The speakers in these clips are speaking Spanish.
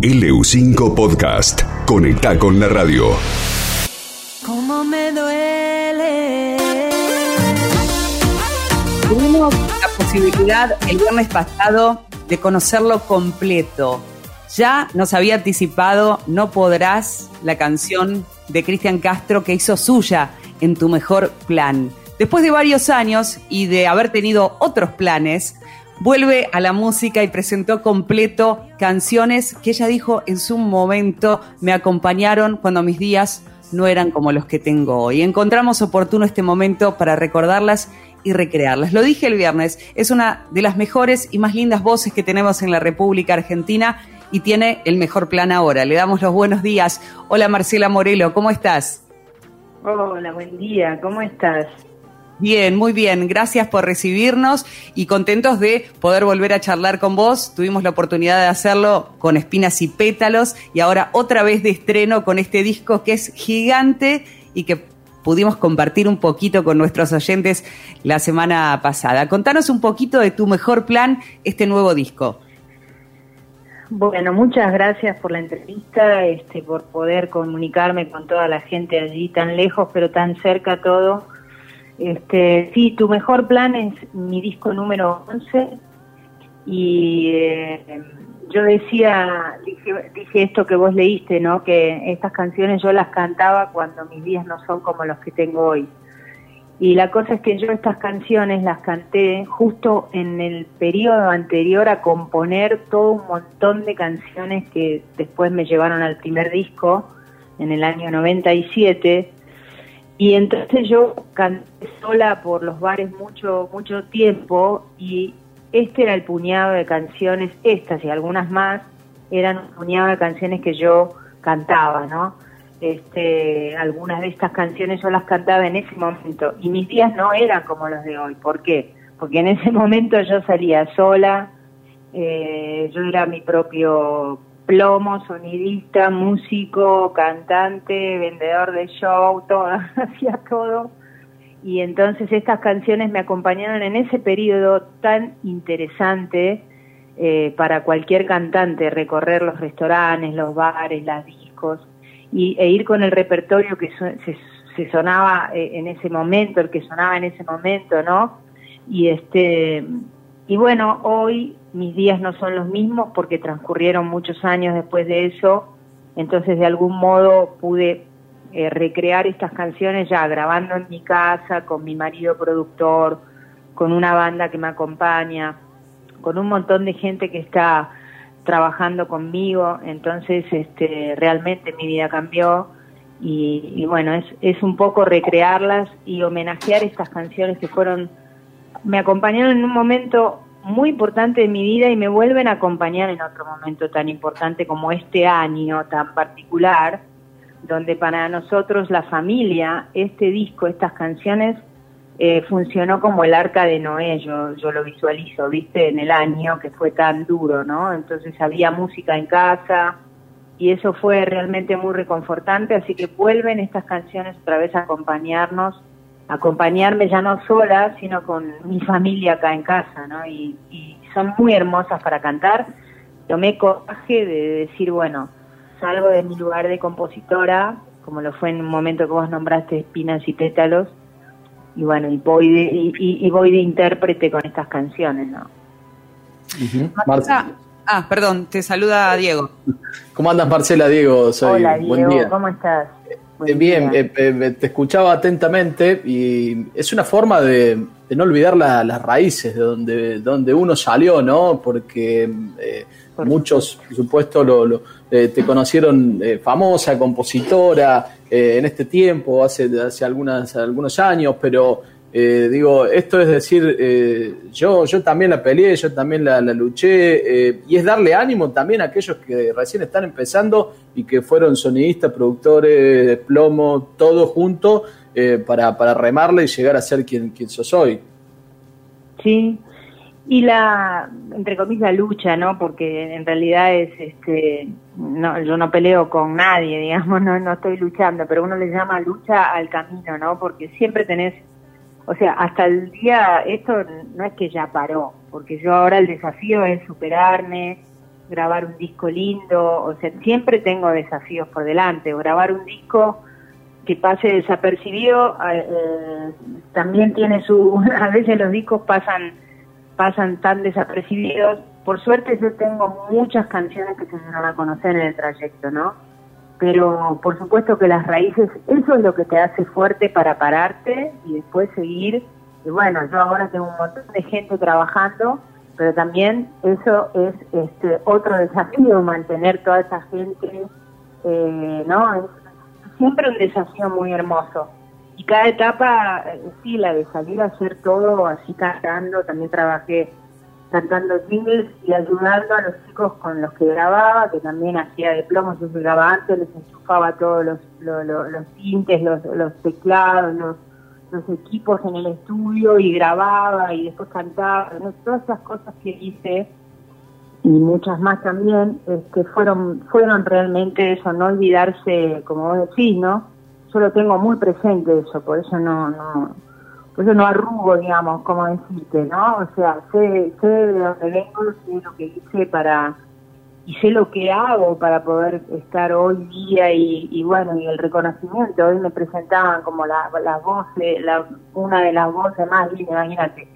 LU5 Podcast. Conecta con la radio. ¿Cómo me duele? Tuvimos la posibilidad el viernes pasado de conocerlo completo. Ya nos había anticipado No Podrás, la canción de Cristian Castro que hizo suya en Tu Mejor Plan. Después de varios años y de haber tenido otros planes, vuelve a la música y presentó completo canciones que ella dijo en su momento me acompañaron cuando mis días no eran como los que tengo hoy. Encontramos oportuno este momento para recordarlas y recrearlas. Lo dije el viernes, es una de las mejores y más lindas voces que tenemos en la República Argentina y tiene el mejor plan ahora. Le damos los buenos días. Hola Marcela Morelo, ¿cómo estás? Hola, buen día, ¿cómo estás? Bien, muy bien. Gracias por recibirnos y contentos de poder volver a charlar con vos. Tuvimos la oportunidad de hacerlo con Espinas y Pétalos y ahora otra vez de estreno con este disco que es gigante y que pudimos compartir un poquito con nuestros oyentes la semana pasada. Contanos un poquito de tu mejor plan, este nuevo disco. Bueno, muchas gracias por la entrevista, este, por poder comunicarme con toda la gente allí tan lejos, pero tan cerca todo este, sí, tu mejor plan es mi disco número 11 y eh, yo decía, dije, dije, esto que vos leíste, ¿no? Que estas canciones yo las cantaba cuando mis días no son como los que tengo hoy. Y la cosa es que yo estas canciones las canté justo en el periodo anterior a componer todo un montón de canciones que después me llevaron al primer disco en el año 97 y entonces yo canté sola por los bares mucho, mucho tiempo y este era el puñado de canciones, estas y algunas más, eran un puñado de canciones que yo cantaba, ¿no? Este, algunas de estas canciones yo las cantaba en ese momento y mis días no eran como los de hoy. ¿Por qué? Porque en ese momento yo salía sola, eh, yo era mi propio plomo, sonidista, músico, cantante, vendedor de show, todo, hacía todo. Y entonces estas canciones me acompañaron en ese periodo tan interesante eh, para cualquier cantante, recorrer los restaurantes, los bares, las discos, y, e ir con el repertorio que se, se, sonaba eh, en ese momento, el que sonaba en ese momento, ¿no? Y este y bueno, hoy mis días no son los mismos porque transcurrieron muchos años después de eso, entonces de algún modo pude eh, recrear estas canciones ya grabando en mi casa, con mi marido productor, con una banda que me acompaña, con un montón de gente que está trabajando conmigo, entonces este, realmente mi vida cambió y, y bueno, es, es un poco recrearlas y homenajear estas canciones que fueron me acompañaron en un momento muy importante de mi vida y me vuelven a acompañar en otro momento tan importante como este año tan particular, donde para nosotros la familia, este disco, estas canciones, eh, funcionó como el arca de Noé, yo, yo lo visualizo, viste, en el año que fue tan duro, ¿no? Entonces había música en casa y eso fue realmente muy reconfortante, así que vuelven estas canciones otra vez a acompañarnos acompañarme ya no sola, sino con mi familia acá en casa, ¿no? Y, son muy hermosas para cantar. Tomé coraje de decir, bueno, salgo de mi lugar de compositora, como lo fue en un momento que vos nombraste Espinas y Pétalos, y bueno, y voy de, y, voy de intérprete con estas canciones, ¿no? Ah, perdón, te saluda Diego. ¿Cómo andas, Marcela? Diego, soy. Hola, Diego, ¿cómo estás? Bien, eh, eh, te escuchaba atentamente y es una forma de, no olvidar las raíces de donde, donde uno salió, ¿no? Porque eh, muchos, por supuesto, lo, te conocieron famosa, compositora en este tiempo, hace, hace algunas, algunos años, pero eh, digo, esto es decir, eh, yo, yo también la peleé, yo también la, luché, eh, y es darle ánimo también a aquellos que recién están empezando y que fueron sonidistas, productores, plomo, todo junto para, para remarle y llegar a ser quien, quien sos hoy. Sí, y la, entre comillas, lucha, ¿no? Porque en realidad es, este, no, yo no peleo con nadie, digamos, no, no estoy luchando, pero uno le llama lucha al camino, ¿no? Porque siempre tenés o sea, hasta el día, esto no es que ya paró, porque yo ahora el desafío es superarme, grabar un disco lindo, o sea, siempre tengo desafíos por delante, grabar un disco que pase desapercibido eh, también tiene su, a veces los discos pasan pasan tan desapercibidos. Por suerte yo tengo muchas canciones que se van a conocer en el trayecto, ¿no? Pero por supuesto que las raíces, eso es lo que te hace fuerte para pararte y después seguir. Y bueno, yo ahora tengo un montón de gente trabajando, pero también eso es este otro desafío, mantener toda esa gente, eh, ¿no? Es siempre un desafío muy hermoso y cada etapa, eh, sí, la de salir a hacer todo así cantando, también trabajé cantando jingles y ayudando a los chicos con los que grababa, que también hacía de plomo, yo grababa antes, les enchufaba todos los, los, los, tintes, los, los teclados, los, los equipos en el estudio y grababa y después cantaba, todas esas cosas que hice y muchas más también, que fueron, fueron realmente eso, no olvidarse, como vos decís, ¿no? yo lo tengo muy presente eso, por eso no, no, por eso no arrugo, digamos, como decirte, ¿no? O sea, sé, sé de dónde vengo, sé lo que hice para, y sé lo que hago para poder estar hoy día y, y bueno, y el reconocimiento, hoy me presentaban como la, la voz, la, una de las voces más lindas, imagínate.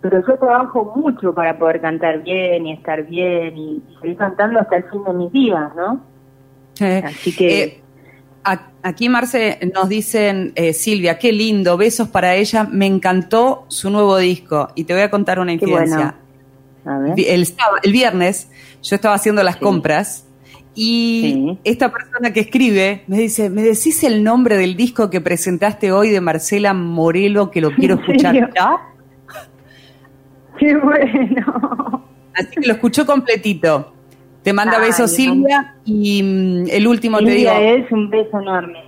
Pero yo trabajo mucho para poder cantar bien y estar bien y, seguir cantando hasta el fin de mis días, ¿no? Así que... Eh, Aquí, Marce, nos dicen, eh, Silvia, qué lindo, besos para ella, me encantó su nuevo disco. Y te voy a contar una infidencia. El, el, viernes yo estaba haciendo las compras y esta persona que escribe me dice, ¿me decís el nombre del disco que presentaste hoy de Marcela Morelo que lo quiero escuchar ya? Qué bueno. Así que lo escuchó completito. Te manda besos Silvia y mm, el último te digo. es un beso enorme.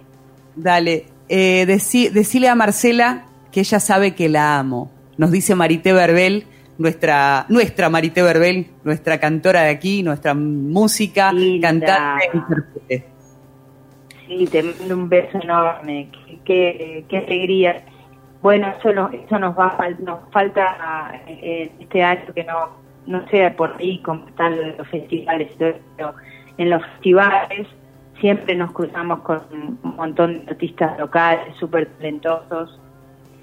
Dale, eh, decile a Marcela que ella sabe que la amo. Nos dice Marité Verbel, nuestra, nuestra Marité Verbel, nuestra cantora de aquí, nuestra música, cantante e intérprete. Sí, te mando un beso enorme. Qué, qué, alegría. Bueno, eso, no, eso nos, va, nos falta eh, este año que no no sé por ahí como están los festivales, pero en los festivales siempre nos cruzamos con un montón de artistas locales súper talentosos.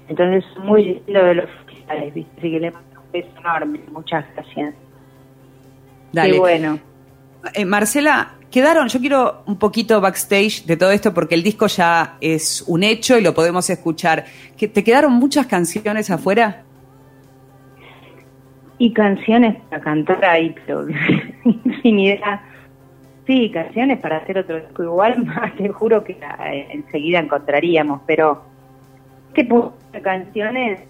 Entonces, muy lindo de los festivales, ¿viste? Así que le mando un beso enorme. Muchas gracias. Dale. Qué bueno. Eh, Marcela, quedaron, yo quiero un poquito backstage de todo esto porque el disco ya es un hecho y lo podemos escuchar. ¿Te quedaron muchas canciones afuera? Y canciones para cantar ahí, pero idea. Sí, canciones para hacer otro disco igual, te juro que eh, enseguida encontraríamos, pero ¿qué de canciones?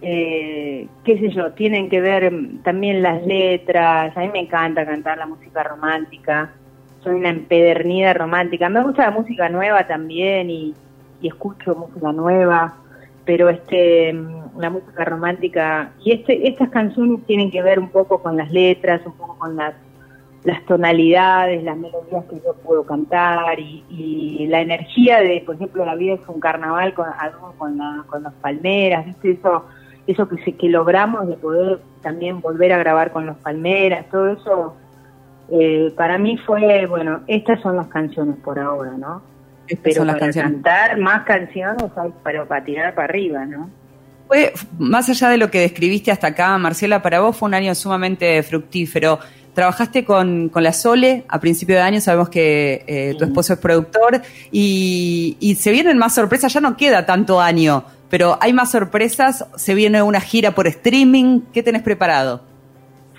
Eh, qué sé yo, tienen que ver también las letras, a mí me encanta cantar la música romántica, soy una empedernida romántica, me gusta la música nueva también y, y escucho música nueva, pero este la música romántica y este estas canciones tienen que ver un poco con las letras, un poco con las tonalidades, las melodías que yo puedo cantar y, la energía de, por ejemplo, la vida es un carnaval con algo con, la, con las palmeras, ¿viste? Eso, eso que, que logramos de poder también volver a grabar con los palmeras, todo eso, eh, para mí fue, bueno, estas son las canciones por ahora, ¿no? Pero para cantar más canciones pero para tirar para arriba, ¿no? Fue, más allá de lo que describiste hasta acá, Marcela, para vos fue un año sumamente fructífero. Trabajaste con, con la Sole a principio de año, sabemos que eh, tu esposo es productor y, y se vienen más sorpresas, ya no queda tanto año, pero hay más sorpresas, se viene una gira por streaming, ¿qué tenés preparado?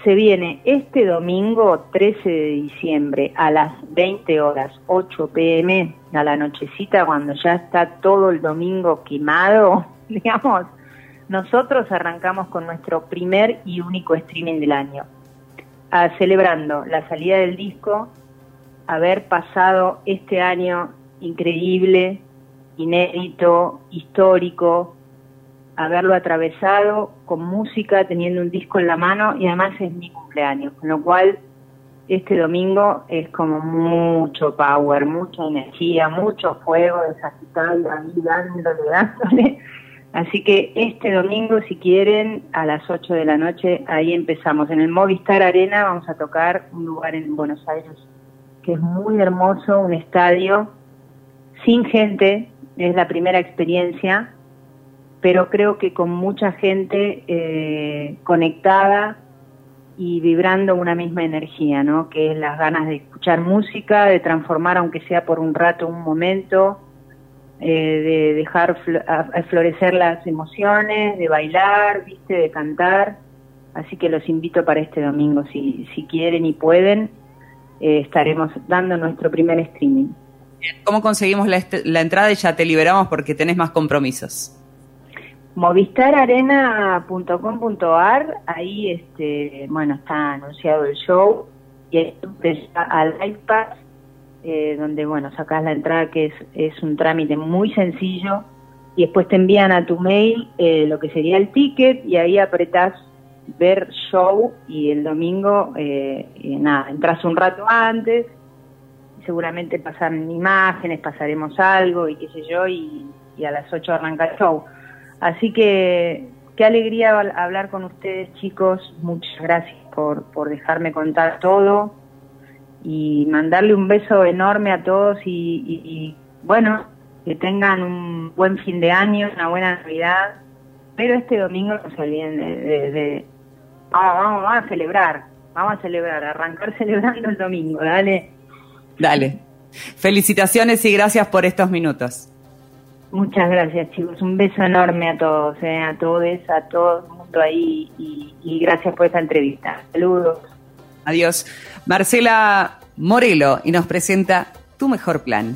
Se viene este domingo 13 de diciembre a las 20 horas 8 pm a la nochecita cuando ya está todo el domingo quemado, digamos, nosotros arrancamos con nuestro primer y único streaming del año, celebrando la salida del disco, haber pasado este año increíble, inédito, histórico, haberlo atravesado con música, teniendo un disco en la mano y además es mi cumpleaños, con lo cual este domingo es como mucho power, mucha energía, mucho fuego de Sagitario ahí dándole, dándole. Así que este domingo, si quieren, a las 8 de la noche, ahí empezamos. En el Movistar Arena vamos a tocar un lugar en Buenos Aires que es muy hermoso, un estadio sin gente, es la primera experiencia, pero creo que con mucha gente eh, conectada y vibrando una misma energía, ¿no? Que es las ganas de escuchar música, de transformar, aunque sea por un rato, un momento, eh, de dejar florecer las emociones, de bailar, viste, de cantar. Así que los invito para este domingo, si, si quieren y pueden, eh, estaremos dando nuestro primer streaming. ¿Cómo conseguimos la, la entrada y ya te liberamos porque tenés más compromisos? movistararena.com.ar, ahí este, bueno, está anunciado el show y ahí al iPad, eh, donde bueno, sacas la entrada que es, es un trámite muy sencillo y después te envían a tu mail eh, lo que sería el ticket y ahí apretás ver show y el domingo, eh, nada, entras un rato antes, seguramente pasan imágenes, pasaremos algo y qué sé yo, y, y a las 8 arranca el show. Así que qué alegría hablar con ustedes, chicos. Muchas gracias por, por dejarme contar todo y mandarle un beso enorme a todos y, bueno, que tengan un buen fin de año, una buena Navidad. Pero este domingo no se olviden de, vamos, vamos, a celebrar, vamos a celebrar, arrancar celebrando el domingo, dale. Dale. Felicitaciones y gracias por estos minutos. Muchas gracias, chicos. Un beso enorme a todos, eh, a todos, a todo el mundo ahí y, gracias por esta entrevista. Saludos. Adiós. Marcela Morelo y nos presenta Tu Mejor Plan.